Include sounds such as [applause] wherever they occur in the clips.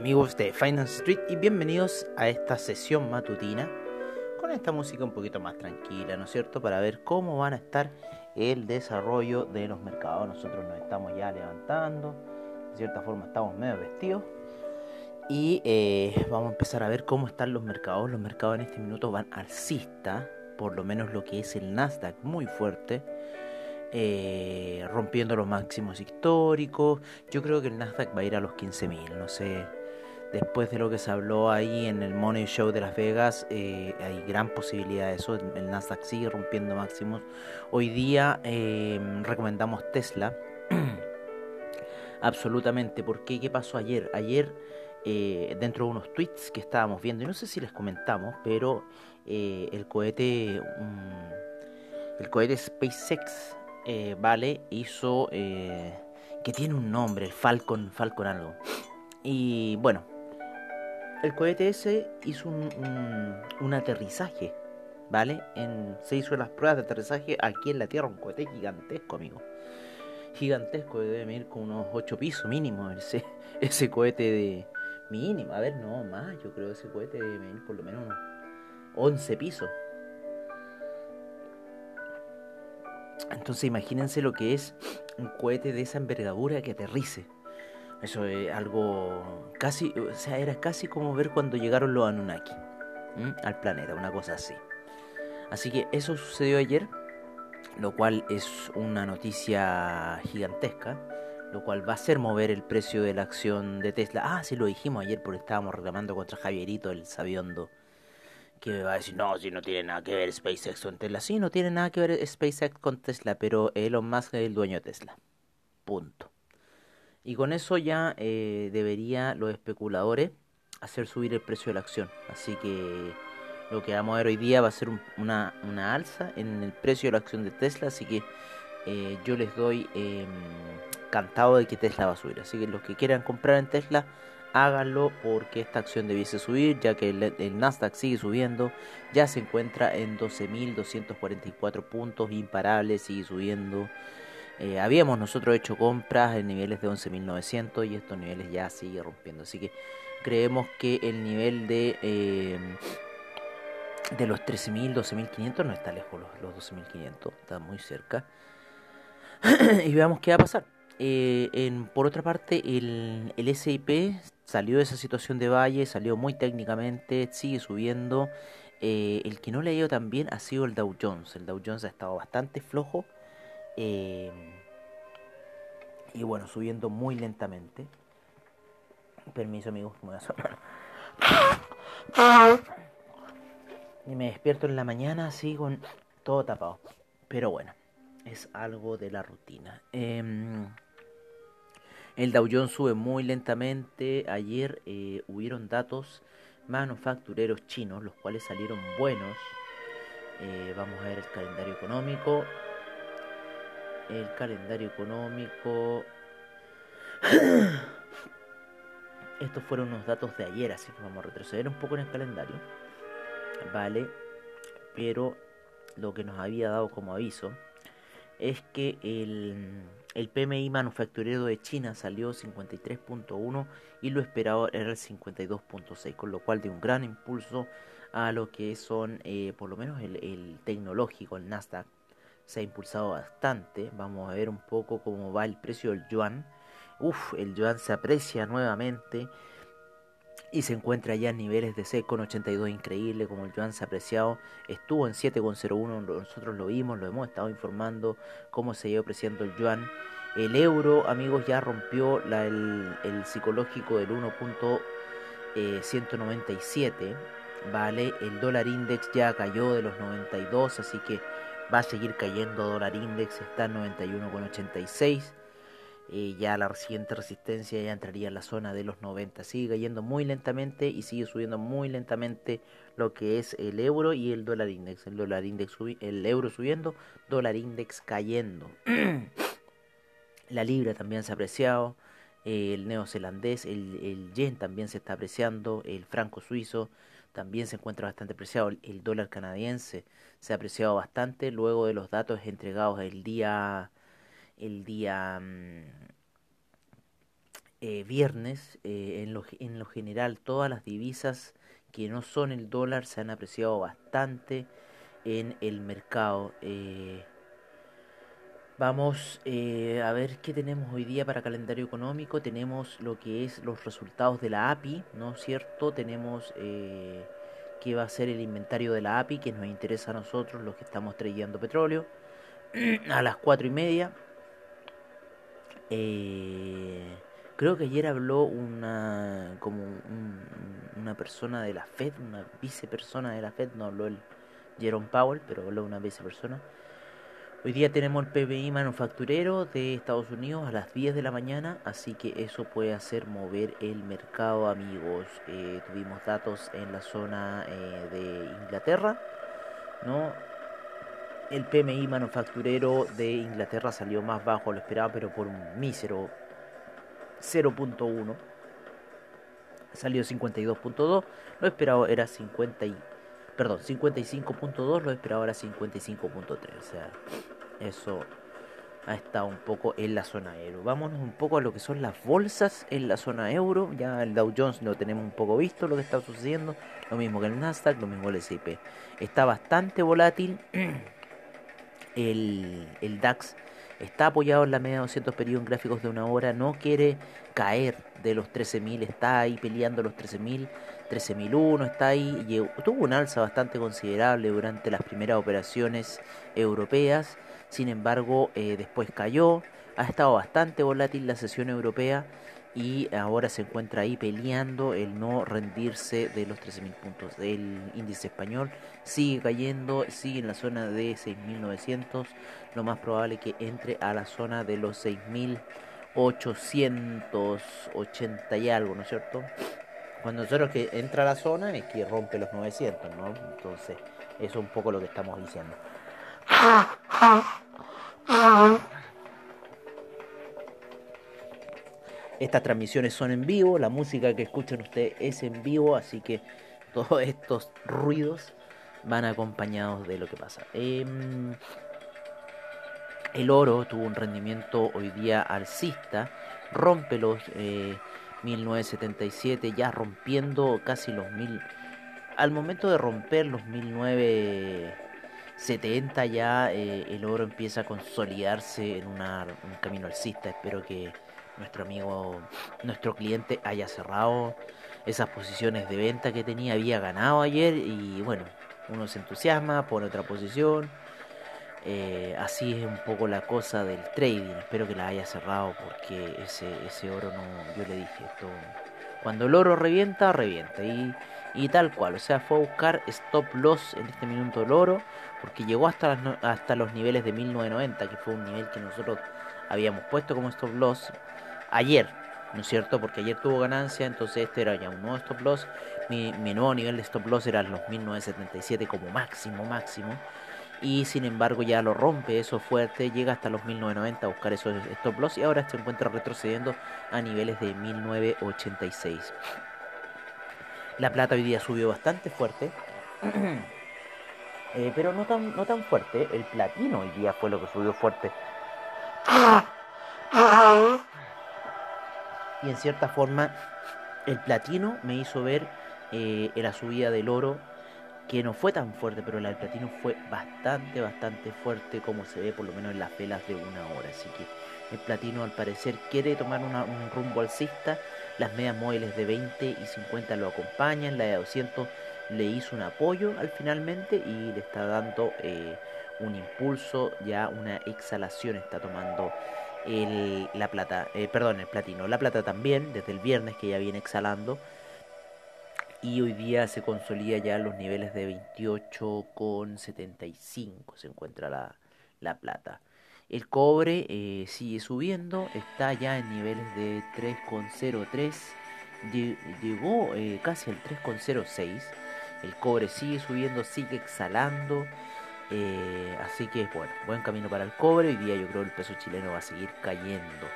Amigos de Finance Street y bienvenidos a esta sesión matutina con esta música un poquito más tranquila, ¿no es cierto? Para ver cómo van a estar el desarrollo de los mercados. Nosotros nos estamos ya levantando, de cierta forma estamos medio vestidos y eh, vamos a empezar a ver cómo están los mercados. Los mercados en este minuto van alcista, por lo menos lo que es el Nasdaq muy fuerte. Eh, rompiendo los máximos históricos. Yo creo que el Nasdaq va a ir a los 15.000, no sé. Después de lo que se habló ahí en el Money Show de Las Vegas, eh, hay gran posibilidad de eso. El Nasdaq sigue rompiendo máximos. Hoy día em, recomendamos Tesla. [clears throat] Absolutamente. ¿Por qué? ¿Qué pasó ayer? Ayer, eh, dentro de unos tweets que estábamos viendo, y no sé si les comentamos, pero el cohete. el cohete SpaceX eh, Vale hizo eh, que tiene un nombre, el Falcon, Falcon algo. Y bueno, el cohete ese hizo un, aterrizaje, ¿vale? En, se hizo las pruebas de aterrizaje aquí en la Tierra, un cohete gigantesco, amigo. Gigantesco, debe medir con unos 8 pisos mínimo ese, [laughs] ese cohete de mínimo. A ver, no, más, yo creo que ese cohete debe medir por lo menos unos 11 pisos. Entonces imagínense lo que es un cohete de esa envergadura que aterrice. Eso es algo casi, o sea, era casi como ver cuando llegaron los Anunnaki al planeta, una cosa así. Así que eso sucedió ayer, lo cual es una noticia gigantesca, lo cual va a hacer mover el precio de la acción de Tesla. Ah, sí lo dijimos ayer porque estábamos reclamando contra Javierito, el sabiondo que va a decir, no, si no tiene nada que ver SpaceX con Tesla. Sí, no tiene nada que ver SpaceX con Tesla, pero Elon Musk es el dueño de Tesla. Punto. Y con eso ya eh, debería los especuladores hacer subir el precio de la acción. Así que lo que vamos a ver hoy día va a ser una, una, alza en el precio de la acción de Tesla. Así que eh, yo les doy eh, cantado de que Tesla va a subir. Así que los que quieran comprar en Tesla háganlo porque esta acción debiese subir, ya que el, Nasdaq sigue subiendo, ya se encuentra en 12.244 puntos imparables, sigue subiendo. Eh, habíamos nosotros hecho compras en niveles de 11.900 y estos niveles ya sigue rompiendo. Así que creemos que el nivel de, eh, de los 13.000, 12.500 no está lejos, los, los 12.500, está muy cerca. [clears throat] y veamos qué va a pasar. Eh, en, por otra parte, el, el SIP salió de esa situación de valle, salió muy técnicamente, sigue subiendo. El que no le ha ido tan bien ha sido el Dow Jones. El Dow Jones ha estado bastante flojo. Eh, y bueno, subiendo muy lentamente. Permiso, amigos, me voy a Y me despierto en la mañana así con todo tapado. Pero bueno, es algo de la rutina. Eh, el Dow sube muy lentamente. Ayer eh, hubieron datos manufactureros chinos, los cuales salieron buenos. Eh, vamos a ver el calendario económico. El calendario económico. [clears throat] Estos fueron unos datos de ayer, así que vamos a retroceder un poco en el calendario. Vale, pero lo que nos había dado como aviso es que el el PMI manufacturero de China salió 53.1 y lo esperado era el 52.6, con lo cual de un gran impulso a lo que son, eh, por lo menos el, tecnológico, el Nasdaq, se ha impulsado bastante. Vamos a ver un poco cómo va el precio del yuan. Uf, el yuan se aprecia nuevamente. y se encuentra ya en niveles de 6,82 increíble como el yuan se ha apreciado estuvo en 7,01 nosotros lo vimos lo hemos estado informando cómo se ido apreciando el yuan el euro amigos ya rompió el, el, psicológico del 1.197 eh, vale el dólar index ya cayó de los 92 así que va a seguir cayendo dólar index está en 91,86 eh, ya la siguiente resistencia ya entraría en la zona de los 90. Sigue cayendo muy lentamente y sigue subiendo muy lentamente lo que es el euro y el dólar index. El dólar index el euro subiendo, dólar index cayendo. [clears throat] la libra también se ha apreciado, el neozelandés, el, el yen también se está apreciando, el franco suizo también se encuentra bastante apreciado, el dólar canadiense se ha apreciado bastante luego de los datos entregados el día el día mm, eh, viernes, eh, en, lo, en lo general todas las divisas que no son el dólar se han apreciado bastante en el mercado. Eh, vamos a ver qué tenemos hoy día para calendario económico. Tenemos lo que es los resultados de la API, ¿no es cierto? Tenemos qué va a ser el inventario de la API que nos interesa a nosotros, los que estamos trayendo petróleo, [clears throat] a las cuatro y media. Eh, creo que ayer habló una como una persona de la Fed, una vicepersona de la Fed, no habló el Jerome Powell, pero habló una vicepersona. Hoy día tenemos el PBI manufacturero de Estados Unidos a las 10 de la mañana, así que eso puede hacer mover el mercado, amigos. Eh, tuvimos datos en la zona eh, de Inglaterra, ¿no? El PMI manufacturero de Inglaterra salió más bajo de lo esperado, pero por un mísero 0.1. Salió 52.2. Lo esperado era 50 perdón, 55.2, lo esperado era 55.3. O sea, eso ha estado un poco en la zona euro. Vámonos un poco a lo que son las bolsas en la zona euro. Ya el Dow Jones lo tenemos un poco visto lo que está sucediendo. Lo mismo que el Nasdaq, lo mismo el S&P. Está bastante volátil. [clears throat] el, el DAX está apoyado en la media de 200 periodos gráficos de una hora, no quiere caer de los 13.000, está ahí peleando los 13.000, 13.001, está ahí, tuvo un alza bastante considerable durante las primeras operaciones europeas, sin embargo eh, después cayó, ha estado bastante volátil la sesión europea y ahora se encuentra ahí peleando el no rendirse de los 13.000 puntos. El índice español sigue cayendo, sigue en la zona de 6.900, lo más probable que entre a la zona de los 6.880 y algo, ¿no es cierto? Cuando nosotros que entra a la zona es que rompe los 900, ¿no? Entonces, eso es un poco lo que estamos diciendo. Estas transmisiones son en vivo, la música que escuchan ustedes es en vivo, así que todos estos ruidos van acompañados de lo que pasa. Em, el oro tuvo un rendimiento hoy día alcista, rompe los 1977, eh, ya rompiendo casi los mil. Al momento de romper los 1970 ya eh, el oro empieza a consolidarse en un camino alcista. Espero que nuestro amigo, nuestro cliente haya cerrado esas posiciones de venta que tenía, había ganado ayer y bueno, uno se entusiasma, pone otra posición. Eh, así es un poco la cosa del trading. Espero que la haya cerrado porque ese, oro no, yo le dije, cuando el oro revienta, revienta. Y, tal cual, o sea, fue a buscar stop loss en este minuto el oro porque llegó hasta, hasta los niveles de 1990, que fue un nivel que nosotros habíamos puesto como stop loss ayer, ¿no es cierto? Porque ayer tuvo ganancia, entonces este era ya un nuevo stop loss. Mi, nuevo nivel de stop loss era los 1977 como máximo, máximo. Y sin embargo ya lo rompe, eso fuerte, llega hasta los 1990 a buscar esos stop loss y ahora se encuentra retrocediendo a niveles de 1986. La plata hoy día subió bastante fuerte. [clears throat] Eh, pero no tan, no tan fuerte. El platino hoy día fue lo que subió fuerte y en cierta forma el platino me hizo ver eh, la subida del oro que no fue tan fuerte, pero la del platino fue bastante, bastante fuerte como se ve por lo menos en las velas de una hora. Así que el platino al parecer quiere tomar un rumbo alcista, Las medias móviles de 20 y 50 lo acompañan. La de 200 le hizo un apoyo al finalmente y le está dando eh, un impulso, ya una exhalación está tomando el, la plata, eh, perdón, el platino. La plata también, desde el viernes que ya viene exhalando. Y hoy día se consolida ya los niveles de 28,75 se encuentra la, la plata. El cobre eh, sigue subiendo, está ya en niveles de 3,03, llegó eh, casi al 3,06. El cobre sigue subiendo, sigue exhalando. Eh, así que bueno, buen camino para el cobre. Hoy día yo creo el peso chileno va a seguir cayendo.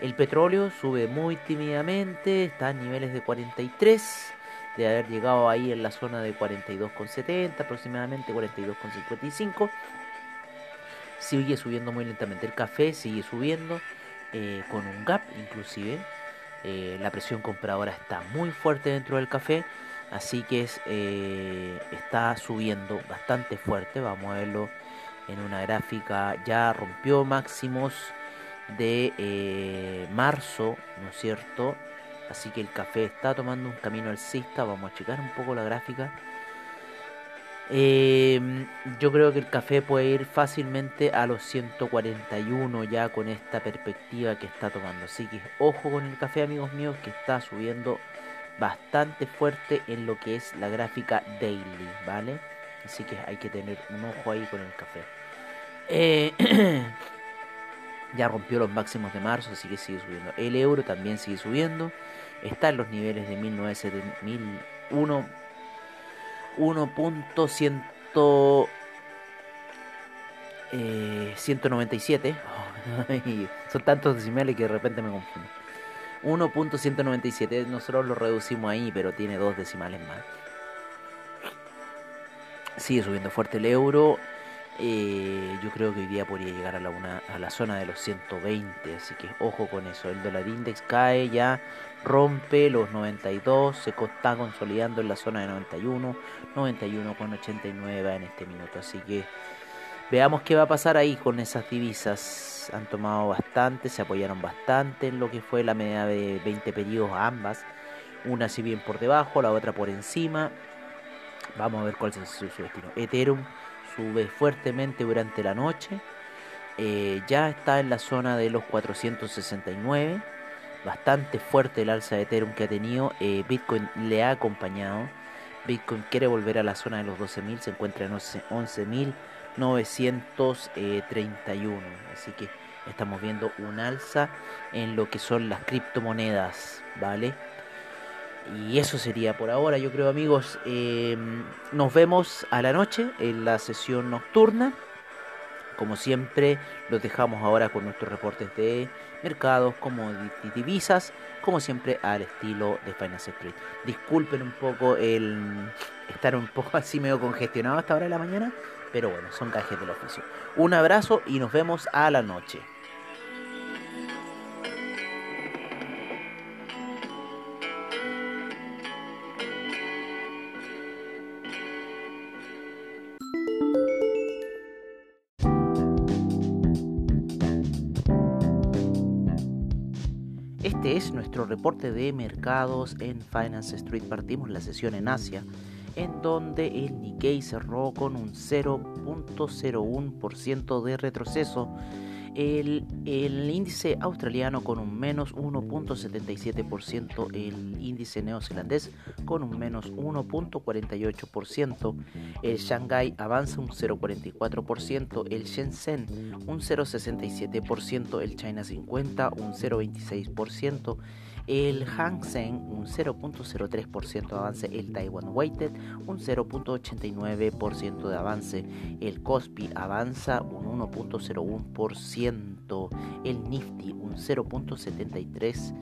El petróleo sube muy tímidamente, está en niveles de 43, de haber llegado ahí en la zona de 42,70, aproximadamente 42,55. Sigue subiendo muy lentamente. El café sigue subiendo eh, con un gap inclusive. Eh, la presión compradora está muy fuerte dentro del café. Así que eh, está subiendo bastante fuerte. Vamos a verlo en una gráfica. Ya rompió máximos de marzo, ¿no es cierto? Así que el café está tomando un camino alcista. Vamos a checar un poco la gráfica. Eh, yo creo que el café puede ir fácilmente a los 141 ya con esta perspectiva que está tomando. Así que ojo con el café, amigos míos, que está subiendo bastante fuerte en lo que es la gráfica daily, ¿vale? Así que hay que tener un ojo ahí con el café. Eh, [clears throat] ya rompió los máximos de marzo, así que sigue subiendo. El euro también sigue subiendo. Está en los niveles de 1901 1.197. Eh, [laughs] son tantos decimales que de repente me confundo. 1.197. Nosotros lo reducimos ahí, pero tiene dos decimales más. Sigue subiendo fuerte el euro. Eh, yo creo que hoy día podría llegar a la, una, a la zona de los 120, así que ojo con eso. El dólar index cae ya, rompe los 92, se está consolidando en la zona de 91, 91,89 en este minuto. Así que veamos qué va a pasar ahí con esas divisas. Han tomado bastante, se apoyaron bastante en lo que fue la media de 20 periodos ambas. Una si bien por debajo, la otra por encima. Vamos a ver cuál es su destino. Ethereum sube fuertemente durante la noche. Eh, ya está en la zona de los 469. Bastante fuerte el alza de Ethereum que ha tenido. Eh, Bitcoin le ha acompañado. Bitcoin quiere volver a la zona de los 12.000. Se encuentra en 11.931. Así que estamos viendo un alza en lo que son las criptomonedas. ¿Vale? Y eso sería por ahora, yo creo amigos. Em, nos vemos a la noche en la sesión nocturna. Como siempre, los dejamos ahora con nuestros reportes de mercados, como divisas, como siempre al estilo de Finance Street. Disculpen un poco el estar un poco [laughs] así medio congestionado hasta ahora de la mañana, pero bueno, son cajes del oficio. Un abrazo y nos vemos a la noche. Este es nuestro reporte de mercados en Finance Street. Partimos la sesión en Asia, en donde el Nikkei cerró con un 0.01% de retroceso el, índice australiano con un menos 1.77%, el índice neozelandés con un menos 1.48%, el Shanghai avanza un 0.44%, el Shenzhen un 0.67%, el China 50 un 0.26%, el Hang Seng un 0.03% de avance, el Taiwan Weighted un 0.89% de avance, el Kospi avanza un 1.01%, el Nifty un 0.73%.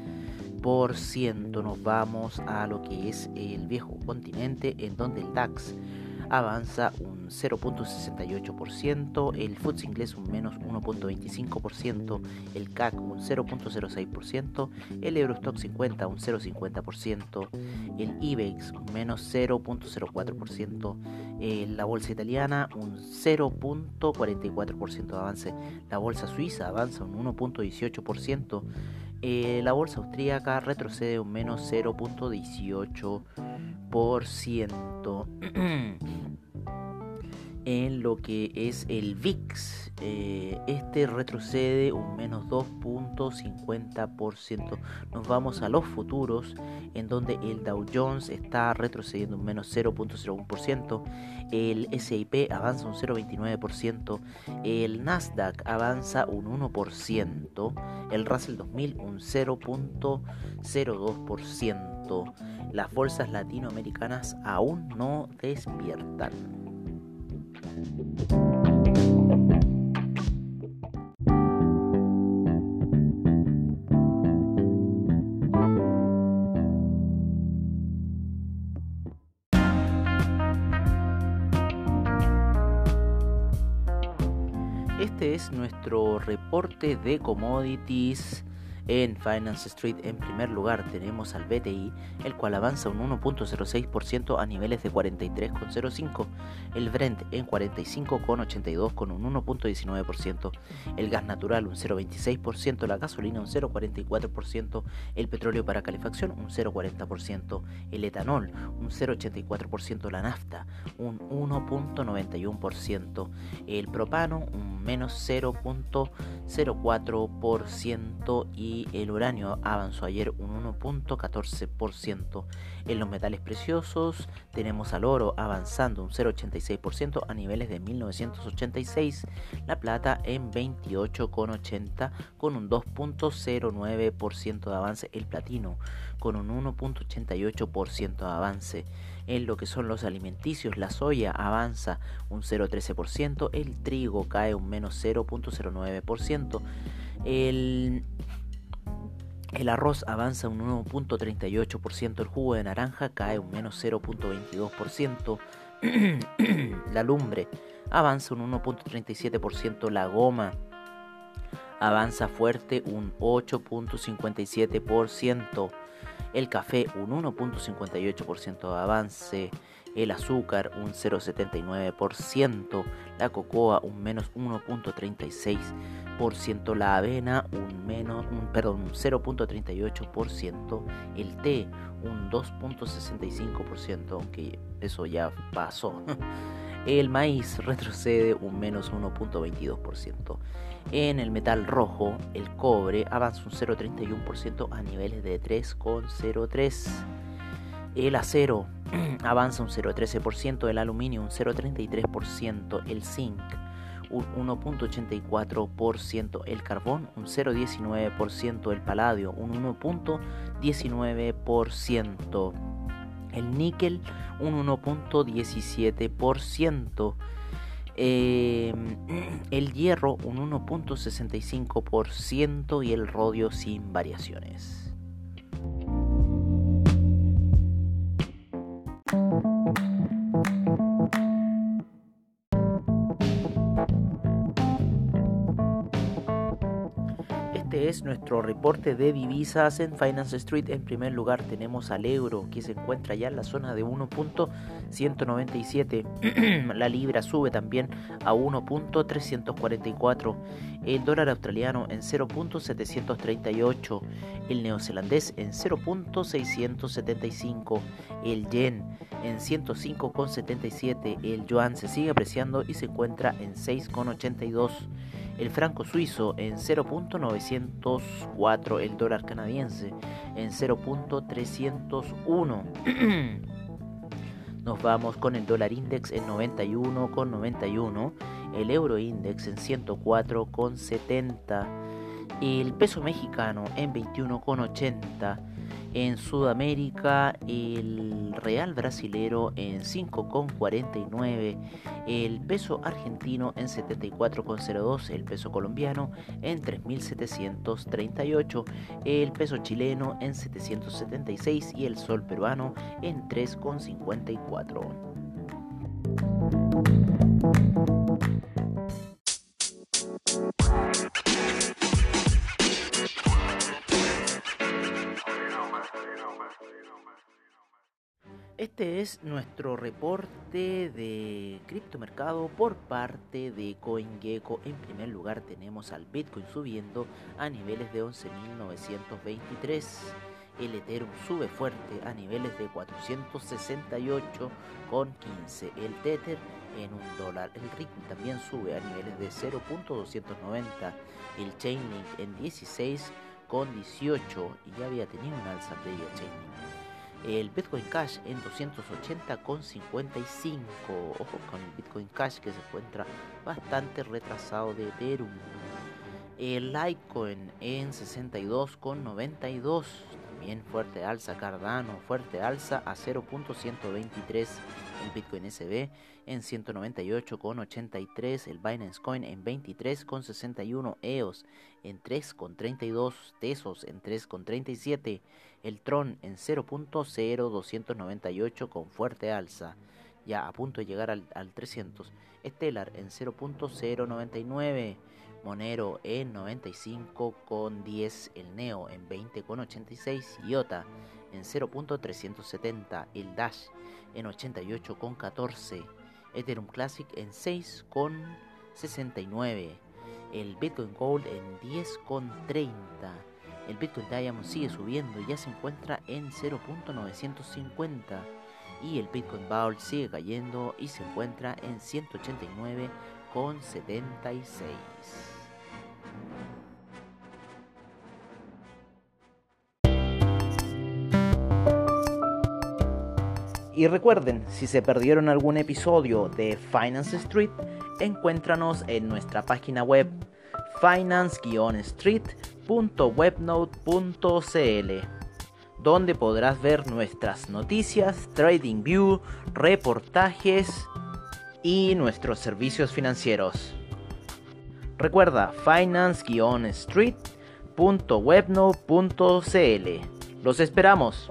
Nos vamos a lo que es el viejo continente en donde el DAX avanza un 0.68%, el FTSE inglés un menos 1.25%, el CAC un 0.06%, el Eurostock 50 un 0.50%, el IBEX un menos 0.04%, la bolsa italiana un 0.44% de avance. La bolsa suiza avanza un 1.18%. la bolsa austríaca retrocede un menos 0.18%. [clears throat] en lo que es el VIX. Eh, este retrocede un menos 2.50%. Nos vamos a los futuros, en donde el Dow Jones está retrocediendo un menos 0.01%, el SIP avanza un 0.29%, el Nasdaq avanza un 1%, el Russell 2000 un 0.02%. Las bolsas latinoamericanas aún no despiertan. Este es nuestro reporte de commodities en Finance Street, en primer lugar, tenemos al BTI, el cual avanza un 1.06% a niveles de 43,05%, el Brent en 45,82 con un 1.19%, el gas natural un 0.26%, la gasolina un 0.44%, el petróleo para calefacción un 0.40%, el etanol un 0.84%, la nafta un 1.91%, el propano un menos 0.04% y el uranio avanzó ayer un 1.14%. En los metales preciosos tenemos al oro avanzando un 0.86% a niveles de 1986, la plata en 28,80 con un 2.09% de avance, el platino con un 1.88% de avance. En lo que son los alimenticios, la soya avanza un 0.13%, el trigo cae un menos 0.09%, el el arroz avanza un 1.38%, el jugo de naranja cae un menos 0.22%, [clears throat] la lumbre avanza un 1.37%, la goma avanza fuerte un 8.57%, el café un 1.58% de avance, el azúcar un 0,79%, la cocoa un menos 1.36%, la avena un menos, un, perdón, un 0.38%, el té un 2.65%, aunque eso ya pasó. [laughs] El maíz retrocede un menos 1.22%. En el metal rojo, el cobre avanza un 0.31% a niveles de 3,03%. El acero avanza un 0,13%, el aluminio un 0,33%, el zinc un 1.84%, el carbón un 0.19%, el paladio un 1.19%, el níquel un 1.17%, em, [clears throat] el hierro un 1.65% y el rodio sin variaciones. Nuestro reporte de divisas en Finance Street. En primer lugar tenemos al euro que se encuentra ya en la zona de 1.197. [clears throat] la libra sube también a 1.344. El dólar australiano en 0.738. El neozelandés en 0.675. El yen en 105,77. El yuan se sigue apreciando y se encuentra en 6,82 el franco suizo en 0.904, el dólar canadiense en 0.301. [clears throat] Nos vamos con el dólar index en 91,91, el euro index en 104,70, el peso mexicano en 21,80 en Sudamérica, el real brasilero en 5,49, el peso argentino en 74,02, el peso colombiano en 3.738, el peso chileno en 776 y el sol peruano en 3,54. Este es nuestro reporte de criptomercado por parte de CoinGecko. En primer lugar tenemos al Bitcoin subiendo a niveles de 11.923. El Ethereum sube fuerte a niveles de 468,15. El Tether en un dólar. El Ripple también sube a niveles de 0.290. El Chainlink en 16,18 y ya había tenido un alza de Chainlink el Bitcoin Cash en 280,55. Ojo con el Bitcoin Cash que se encuentra bastante retrasado de Ethereum. El Litecoin en 62,92. También fuerte alza Cardano, fuerte alza a 0.123 el Bitcoin SB en 198,83, el Binance Coin en 23,61 EOS en 3,32 Tesos en 3,37, el Tron en 0.0298 con fuerte alza, ya a punto de llegar al, al 300, Stellar en 0.099, Monero en 95,10, el Neo en 20,86, IOTA en 0.370, el Dash en 88,14, Ethereum Classic en 6,69, el Bitcoin Gold en 10,30, el Bitcoin Diamond sigue subiendo y ya se encuentra en 0.950 y el Bitcoin Bowl sigue cayendo y se encuentra en 189,76. Y recuerden, si se perdieron algún episodio de Finance Street, encuéntranos en nuestra página web finance-street.webnode.cl donde podrás ver nuestras noticias, trading view, reportajes y nuestros servicios financieros. Recuerda finance-street.webnode.cl. Los esperamos.